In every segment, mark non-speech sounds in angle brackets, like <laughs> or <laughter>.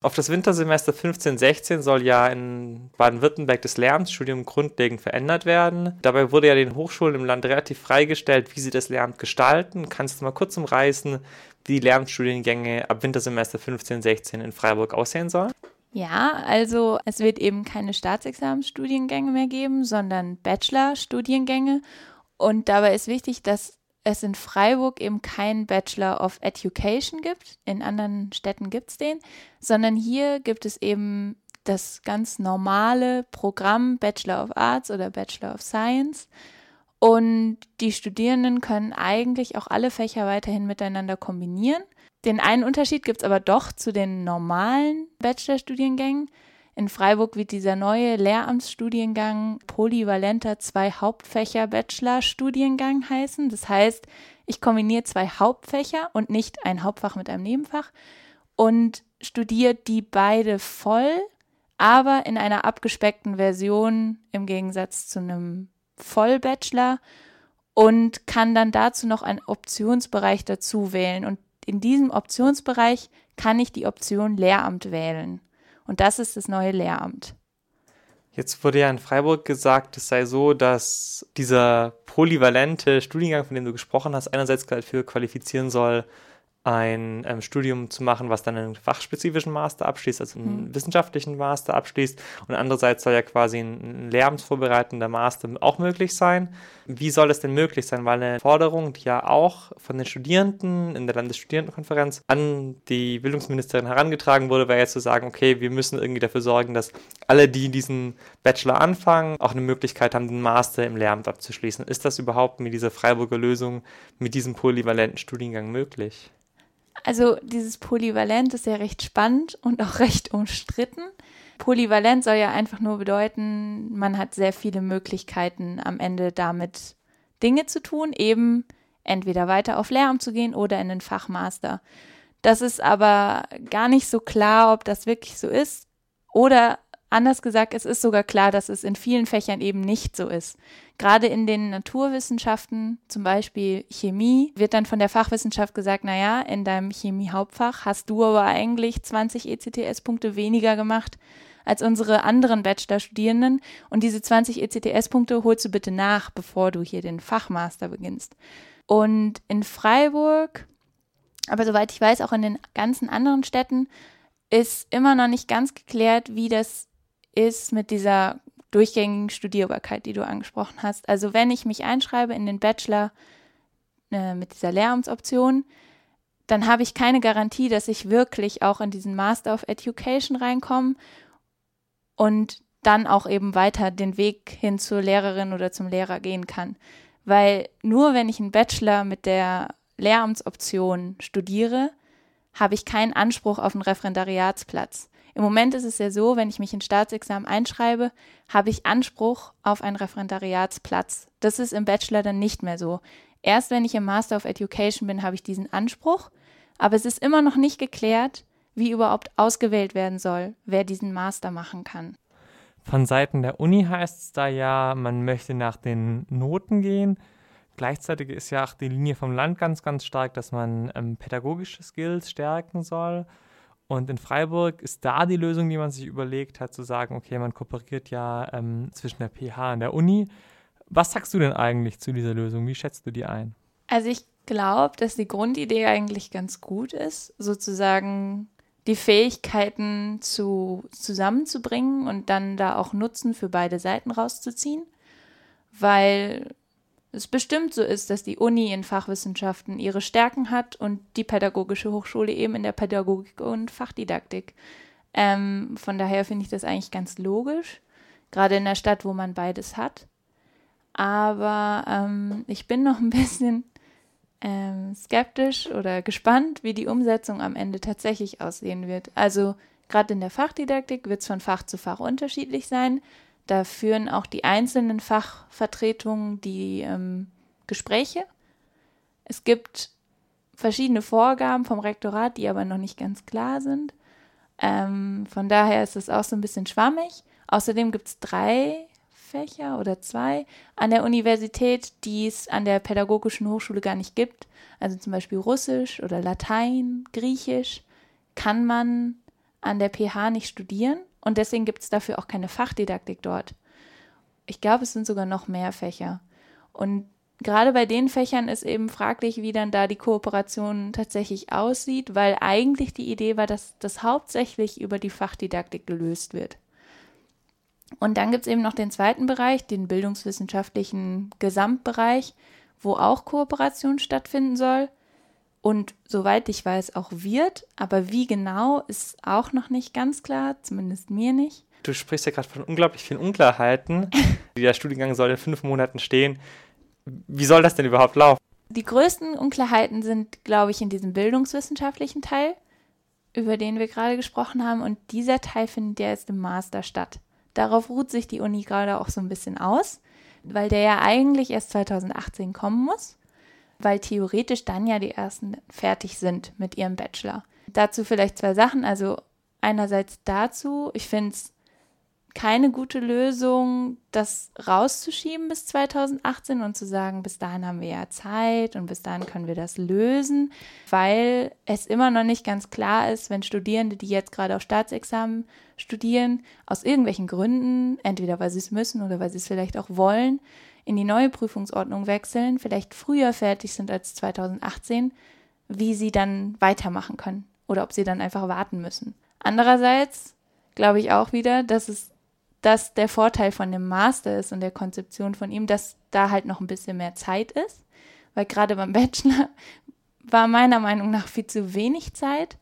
Auf das Wintersemester 15-16 soll ja in Baden-Württemberg das Lehramtsstudium grundlegend verändert werden. Dabei wurde ja den Hochschulen im Land relativ freigestellt, wie sie das Lehramt gestalten. Kannst du mal kurz umreißen, wie die Lehramtsstudiengänge ab Wintersemester 15-16 in Freiburg aussehen sollen? Ja, also es wird eben keine Staatsexamensstudiengänge mehr geben, sondern Bachelor-Studiengänge. Und dabei ist wichtig, dass es in Freiburg eben keinen Bachelor of Education gibt. In anderen Städten gibt es den, sondern hier gibt es eben das ganz normale Programm Bachelor of Arts oder Bachelor of Science. Und die Studierenden können eigentlich auch alle Fächer weiterhin miteinander kombinieren. Den einen Unterschied gibt es aber doch zu den normalen Bachelorstudiengängen. In Freiburg wird dieser neue Lehramtsstudiengang polyvalenter zwei Hauptfächer Bachelorstudiengang heißen. Das heißt, ich kombiniere zwei Hauptfächer und nicht ein Hauptfach mit einem Nebenfach und studiere die beide voll, aber in einer abgespeckten Version im Gegensatz zu einem Vollbachelor und kann dann dazu noch einen Optionsbereich dazu wählen. Und in diesem Optionsbereich kann ich die Option Lehramt wählen. Und das ist das neue Lehramt. Jetzt wurde ja in Freiburg gesagt, es sei so, dass dieser polyvalente Studiengang, von dem du gesprochen hast, einerseits dafür qualifizieren soll, ein ähm, Studium zu machen, was dann einen fachspezifischen Master abschließt, also einen mhm. wissenschaftlichen Master abschließt. Und andererseits soll ja quasi ein, ein lehramtsvorbereitender Master auch möglich sein. Wie soll das denn möglich sein? Weil eine Forderung, die ja auch von den Studierenden in der Landesstudierendenkonferenz an die Bildungsministerin herangetragen wurde, wäre jetzt zu sagen, okay, wir müssen irgendwie dafür sorgen, dass alle, die diesen Bachelor anfangen, auch eine Möglichkeit haben, den Master im Lehramt abzuschließen. Ist das überhaupt mit dieser Freiburger Lösung, mit diesem polyvalenten Studiengang möglich? Also dieses Polyvalent ist ja recht spannend und auch <laughs> recht umstritten. Polyvalent soll ja einfach nur bedeuten, man hat sehr viele Möglichkeiten am Ende damit Dinge zu tun, eben entweder weiter auf Lehramt zu gehen oder in den Fachmaster. Das ist aber gar nicht so klar, ob das wirklich so ist oder Anders gesagt, es ist sogar klar, dass es in vielen Fächern eben nicht so ist. Gerade in den Naturwissenschaften, zum Beispiel Chemie, wird dann von der Fachwissenschaft gesagt, naja, in deinem Chemie-Hauptfach hast du aber eigentlich 20 ECTS-Punkte weniger gemacht als unsere anderen Bachelorstudierenden und diese 20 ECTS-Punkte holst du bitte nach, bevor du hier den Fachmaster beginnst. Und in Freiburg, aber soweit ich weiß, auch in den ganzen anderen Städten, ist immer noch nicht ganz geklärt, wie das ist mit dieser durchgängigen Studierbarkeit, die du angesprochen hast. Also wenn ich mich einschreibe in den Bachelor äh, mit dieser Lehramtsoption, dann habe ich keine Garantie, dass ich wirklich auch in diesen Master of Education reinkomme und dann auch eben weiter den Weg hin zur Lehrerin oder zum Lehrer gehen kann. Weil nur wenn ich einen Bachelor mit der Lehramtsoption studiere, habe ich keinen Anspruch auf einen Referendariatsplatz. Im Moment ist es ja so, wenn ich mich in Staatsexamen einschreibe, habe ich Anspruch auf einen Referendariatsplatz. Das ist im Bachelor dann nicht mehr so. Erst wenn ich im Master of Education bin, habe ich diesen Anspruch, aber es ist immer noch nicht geklärt, wie überhaupt ausgewählt werden soll, wer diesen Master machen kann. Von Seiten der Uni heißt es da ja, man möchte nach den Noten gehen. Gleichzeitig ist ja auch die Linie vom Land ganz, ganz stark, dass man ähm, pädagogische Skills stärken soll. Und in Freiburg ist da die Lösung, die man sich überlegt hat, zu sagen, okay, man kooperiert ja ähm, zwischen der PH und der Uni. Was sagst du denn eigentlich zu dieser Lösung? Wie schätzt du die ein? Also ich glaube, dass die Grundidee eigentlich ganz gut ist, sozusagen die Fähigkeiten zu, zusammenzubringen und dann da auch Nutzen für beide Seiten rauszuziehen, weil es bestimmt so ist, dass die Uni in Fachwissenschaften ihre Stärken hat und die Pädagogische Hochschule eben in der Pädagogik und Fachdidaktik. Ähm, von daher finde ich das eigentlich ganz logisch, gerade in der Stadt, wo man beides hat. Aber ähm, ich bin noch ein <laughs> bisschen ähm, skeptisch oder gespannt, wie die Umsetzung am Ende tatsächlich aussehen wird. Also gerade in der Fachdidaktik wird es von Fach zu Fach unterschiedlich sein. Da führen auch die einzelnen Fachvertretungen die ähm, Gespräche. Es gibt verschiedene Vorgaben vom Rektorat, die aber noch nicht ganz klar sind. Ähm, von daher ist es auch so ein bisschen schwammig. Außerdem gibt es drei Fächer oder zwei an der Universität, die es an der Pädagogischen Hochschule gar nicht gibt. Also zum Beispiel Russisch oder Latein, Griechisch kann man an der PH nicht studieren und deswegen gibt es dafür auch keine Fachdidaktik dort. Ich glaube, es sind sogar noch mehr Fächer. Und gerade bei den Fächern ist eben fraglich, wie dann da die Kooperation tatsächlich aussieht, weil eigentlich die Idee war, dass das hauptsächlich über die Fachdidaktik gelöst wird. Und dann gibt es eben noch den zweiten Bereich, den bildungswissenschaftlichen Gesamtbereich, wo auch Kooperation stattfinden soll und soweit ich weiß auch wird, aber wie genau ist auch noch nicht ganz klar, zumindest mir nicht. Du sprichst ja gerade von unglaublich vielen Unklarheiten. <laughs> Der Studiengang soll in fünf Monaten stehen. Wie soll das denn überhaupt laufen? Die größten Unklarheiten sind, glaube ich, in diesem bildungswissenschaftlichen Teil, über den wir gerade gesprochen haben. Und dieser Teil findet ja jetzt im Master statt. Darauf ruht sich die Uni gerade auch so ein bisschen aus, weil der ja eigentlich erst 2018 kommen muss, weil theoretisch dann ja die ersten fertig sind mit ihrem Bachelor. Dazu vielleicht zwei Sachen. Also einerseits dazu, ich finde es keine gute Lösung, das rauszuschieben bis 2018 und zu sagen, bis dahin haben wir ja Zeit und bis dahin können wir das lösen, weil es immer noch nicht ganz klar ist, wenn Studierende, die jetzt gerade auf Staatsexamen studieren, aus irgendwelchen Gründen, entweder weil sie es müssen oder weil sie es vielleicht auch wollen, in die neue Prüfungsordnung wechseln, vielleicht früher fertig sind als 2018, wie sie dann weitermachen können oder ob sie dann einfach warten müssen. Andererseits glaube ich auch wieder, dass es dass der Vorteil von dem Master ist und der Konzeption von ihm, dass da halt noch ein bisschen mehr Zeit ist, weil gerade beim <laughs> Bachelor war meiner Meinung nach viel zu wenig Zeit.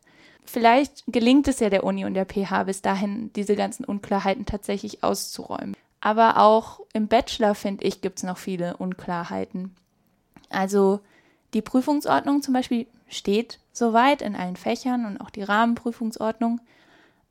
Vielleicht gelingt es ja der Uni und der PH bis dahin, diese ganzen Unklarheiten tatsächlich auszuräumen. Aber auch im Bachelor, finde ich, gibt es noch viele Unklarheiten. Also die Prüfungsordnung zum Beispiel steht soweit in allen Fächern und auch die Rahmenprüfungsordnung.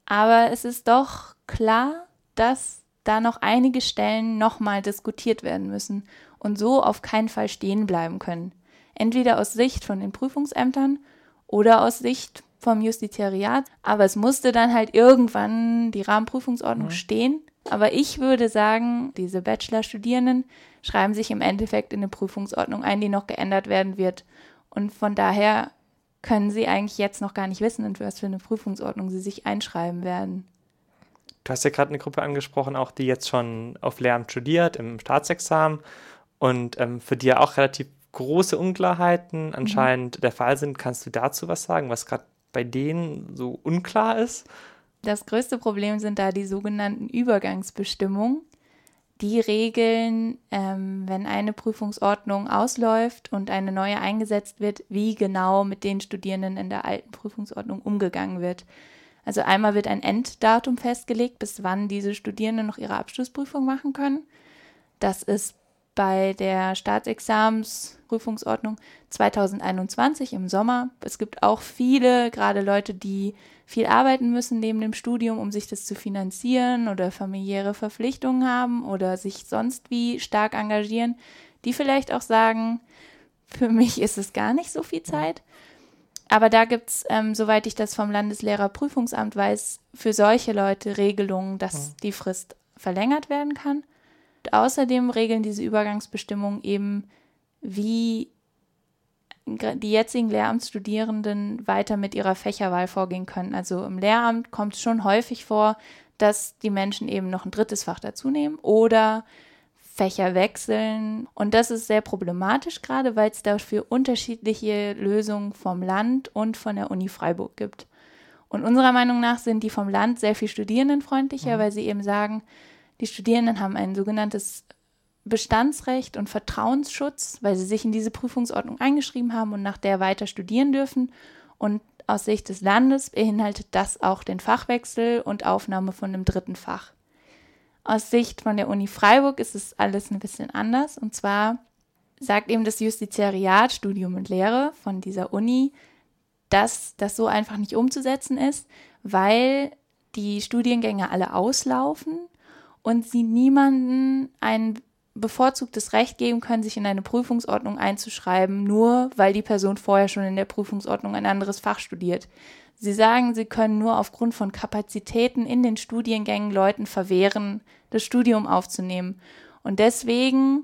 Aber es ist doch klar, dass da noch einige Stellen nochmal diskutiert werden müssen und so auf keinen Fall stehen bleiben können. Entweder aus Sicht von den Prüfungsämtern oder aus Sicht vom Justiziariat. Aber es musste dann halt irgendwann die Rahmenprüfungsordnung mhm. stehen. Aber ich würde sagen, diese Bachelorstudierenden schreiben sich im Endeffekt in eine Prüfungsordnung ein, die noch geändert werden wird. Und von daher können sie eigentlich jetzt noch gar nicht wissen, in was für eine Prüfungsordnung sie sich einschreiben werden. Du hast ja gerade eine Gruppe angesprochen, auch die jetzt schon auf Lehramt studiert, im Staatsexamen und ähm, für die ja auch relativ große Unklarheiten anscheinend mhm. der Fall sind. Kannst du dazu was sagen, was gerade bei denen so unklar ist? Das größte Problem sind da die sogenannten Übergangsbestimmungen. Die regeln, ähm, wenn eine Prüfungsordnung ausläuft und eine neue eingesetzt wird, wie genau mit den Studierenden in der alten Prüfungsordnung umgegangen wird. Also einmal wird ein Enddatum festgelegt, bis wann diese Studierenden noch ihre Abschlussprüfung machen können. Das ist bei der Staatsexamensprüfungsordnung 2021 im Sommer. Es gibt auch viele, gerade Leute, die viel arbeiten müssen neben dem Studium, um sich das zu finanzieren oder familiäre Verpflichtungen haben oder sich sonst wie stark engagieren, die vielleicht auch sagen, für mich ist es gar nicht so viel Zeit. Aber da gibt es, ähm, soweit ich das vom Landeslehrerprüfungsamt weiß, für solche Leute Regelungen, dass mhm. die Frist verlängert werden kann. Außerdem regeln diese Übergangsbestimmungen eben, wie die jetzigen Lehramtsstudierenden weiter mit ihrer Fächerwahl vorgehen können. Also im Lehramt kommt es schon häufig vor, dass die Menschen eben noch ein drittes Fach dazu nehmen oder Fächer wechseln. Und das ist sehr problematisch, gerade weil es dafür unterschiedliche Lösungen vom Land und von der Uni Freiburg gibt. Und unserer Meinung nach sind die vom Land sehr viel studierendenfreundlicher, mhm. weil sie eben sagen, die Studierenden haben ein sogenanntes Bestandsrecht und Vertrauensschutz, weil sie sich in diese Prüfungsordnung eingeschrieben haben und nach der weiter studieren dürfen. Und aus Sicht des Landes beinhaltet das auch den Fachwechsel und Aufnahme von einem dritten Fach. Aus Sicht von der Uni Freiburg ist es alles ein bisschen anders. Und zwar sagt eben das Justiziariat Studium und Lehre von dieser Uni, dass das so einfach nicht umzusetzen ist, weil die Studiengänge alle auslaufen und sie niemanden ein bevorzugtes Recht geben können, sich in eine Prüfungsordnung einzuschreiben, nur weil die Person vorher schon in der Prüfungsordnung ein anderes Fach studiert. Sie sagen, sie können nur aufgrund von Kapazitäten in den Studiengängen Leuten verwehren, das Studium aufzunehmen. Und deswegen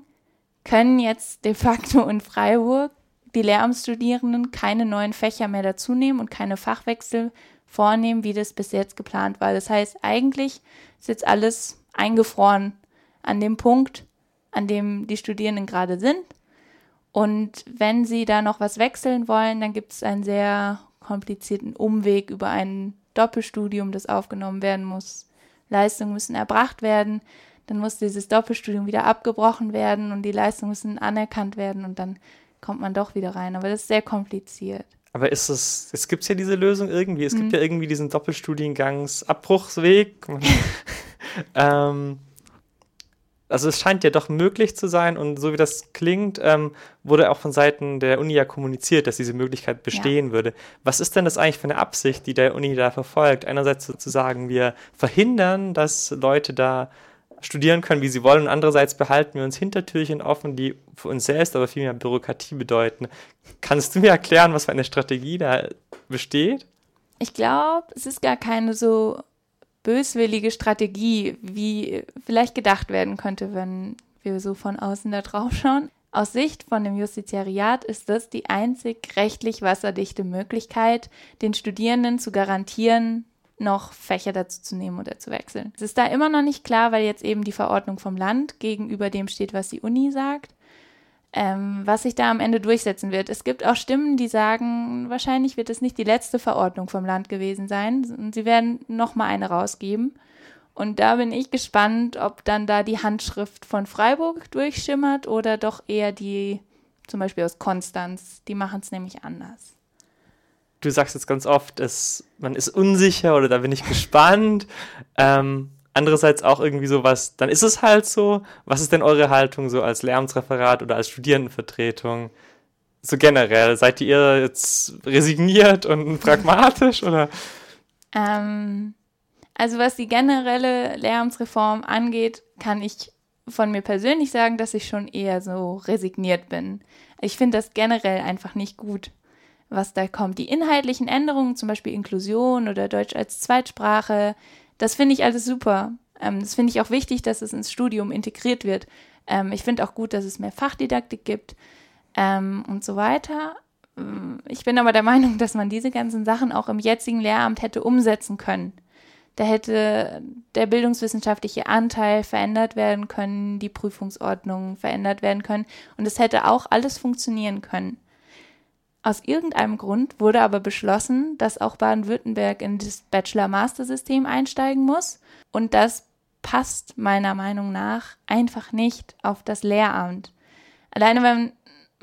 können jetzt de facto in Freiburg die Lehramtsstudierenden keine neuen Fächer mehr dazunehmen und keine Fachwechsel vornehmen, wie das bis jetzt geplant war. Das heißt, eigentlich ist jetzt alles eingefroren an dem Punkt, an dem die Studierenden gerade sind. Und wenn sie da noch was wechseln wollen, dann gibt es einen sehr komplizierten Umweg über ein Doppelstudium, das aufgenommen werden muss. Leistungen müssen erbracht werden, dann muss dieses Doppelstudium wieder abgebrochen werden und die Leistungen müssen anerkannt werden und dann kommt man doch wieder rein. Aber das ist sehr kompliziert. Aber ist es, es gibt ja diese Lösung irgendwie, es mhm. gibt ja irgendwie diesen Doppelstudiengangsabbruchsweg. <laughs> ähm, also es scheint ja doch möglich zu sein und so wie das klingt, ähm, wurde auch von Seiten der Uni ja kommuniziert, dass diese Möglichkeit bestehen ja. würde. Was ist denn das eigentlich für eine Absicht, die der Uni da verfolgt? Einerseits sozusagen, wir verhindern, dass Leute da studieren können, wie sie wollen und andererseits behalten wir uns Hintertürchen offen, die für uns selbst aber viel mehr Bürokratie bedeuten. Kannst du mir erklären, was für eine Strategie da besteht? Ich glaube, es ist gar keine so böswillige Strategie, wie vielleicht gedacht werden könnte, wenn wir so von außen da drauf schauen. Aus Sicht von dem Justiziariat ist das die einzig rechtlich wasserdichte Möglichkeit, den Studierenden zu garantieren, noch Fächer dazu zu nehmen oder zu wechseln. Es ist da immer noch nicht klar, weil jetzt eben die Verordnung vom Land gegenüber dem steht, was die Uni sagt ähm, was sich da am Ende durchsetzen wird. Es gibt auch Stimmen, die sagen, wahrscheinlich wird es nicht die letzte Verordnung vom Land gewesen sein und sie werden noch mal eine rausgeben. Und da bin ich gespannt, ob dann da die Handschrift von Freiburg durchschimmert oder doch eher die zum Beispiel aus Konstanz. Die machen es nämlich anders. Du sagst jetzt ganz oft, es, man ist unsicher oder da bin ich gespannt. <laughs> ähm, andererseits auch irgendwie so was, dann ist es halt so. Was ist denn eure Haltung so als Lehramtsreferat oder als Studierendenvertretung? So generell, seid ihr jetzt resigniert und <laughs> pragmatisch oder? Ähm, also was die generelle Lehramtsreform angeht, kann ich von mir persönlich sagen, dass ich schon eher so resigniert bin. Ich finde das generell einfach nicht gut, was da kommt. Die inhaltlichen Änderungen, zum Beispiel Inklusion oder Deutsch als Zweitsprache, das finde ich alles super. Ähm, das finde ich auch wichtig, dass es ins Studium integriert wird. Ähm, ich finde auch gut, dass es mehr Fachdidaktik gibt ähm, und so weiter. Ich bin aber der Meinung, dass man diese ganzen Sachen auch im jetzigen Lehramt hätte umsetzen können. Da hätte der bildungswissenschaftliche Anteil verändert werden können, die Prüfungsordnung verändert werden können und es hätte auch alles funktionieren können. Aus irgendeinem Grund wurde aber beschlossen, dass auch Baden-Württemberg in das Bachelor-Master-System einsteigen muss. Und das passt meiner Meinung nach einfach nicht auf das Lehramt. Alleine wenn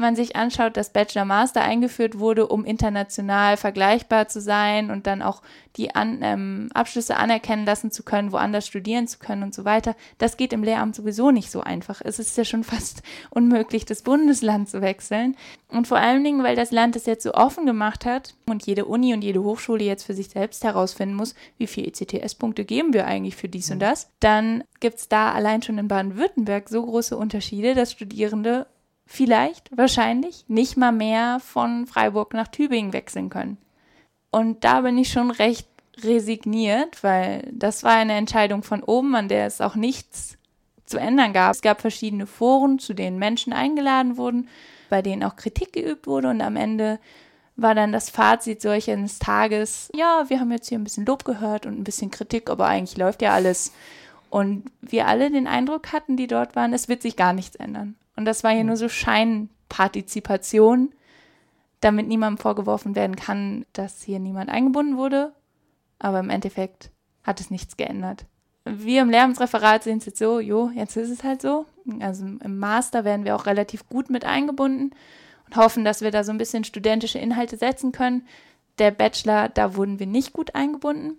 man sich anschaut, dass Bachelor Master eingeführt wurde, um international vergleichbar zu sein und dann auch die An ähm, Abschlüsse anerkennen lassen zu können, woanders studieren zu können und so weiter, das geht im Lehramt sowieso nicht so einfach. Es ist ja schon <laughs> fast unmöglich, das Bundesland zu wechseln. Und vor allen Dingen, weil das Land es jetzt so offen gemacht hat und jede Uni und jede Hochschule jetzt für sich selbst herausfinden muss, wie viele ECTS-Punkte geben wir eigentlich für dies und mhm. das, dann gibt es da allein schon in Baden-Württemberg so große Unterschiede, dass Studierende vielleicht, wahrscheinlich, nicht mal mehr von Freiburg nach Tübingen wechseln können. Und da bin ich schon recht resigniert, weil das war eine Entscheidung von oben, an der es auch nichts zu ändern gab. Es gab verschiedene Foren, zu denen Menschen eingeladen wurden, bei denen auch Kritik geübt wurde und am Ende war dann das Fazit solches Tages, ja, wir haben jetzt hier ein bisschen Lob gehört und ein bisschen Kritik, aber eigentlich läuft ja alles. Und wir alle den Eindruck hatten, die dort waren, es wird sich gar nichts ändern. Und das war hier nur so Scheinpartizipation, damit niemandem vorgeworfen werden kann, dass hier niemand eingebunden wurde. Aber im Endeffekt hat es nichts geändert. Wir im Lehramtsreferat sehen es jetzt so, jo, jetzt ist es halt so. Also im Master werden wir auch relativ gut mit eingebunden und hoffen, dass wir da so ein bisschen studentische Inhalte setzen können. Der Bachelor, da wurden wir nicht gut eingebunden.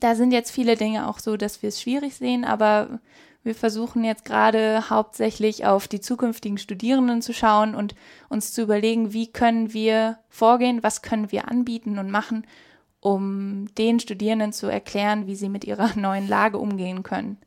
Da sind jetzt viele Dinge auch so, dass wir es schwierig sehen, aber wir versuchen jetzt gerade hauptsächlich auf die zukünftigen Studierenden zu schauen und uns zu überlegen, wie können wir vorgehen, was können wir anbieten und machen, um den Studierenden zu erklären, wie sie mit ihrer <laughs> neuen Lage umgehen können.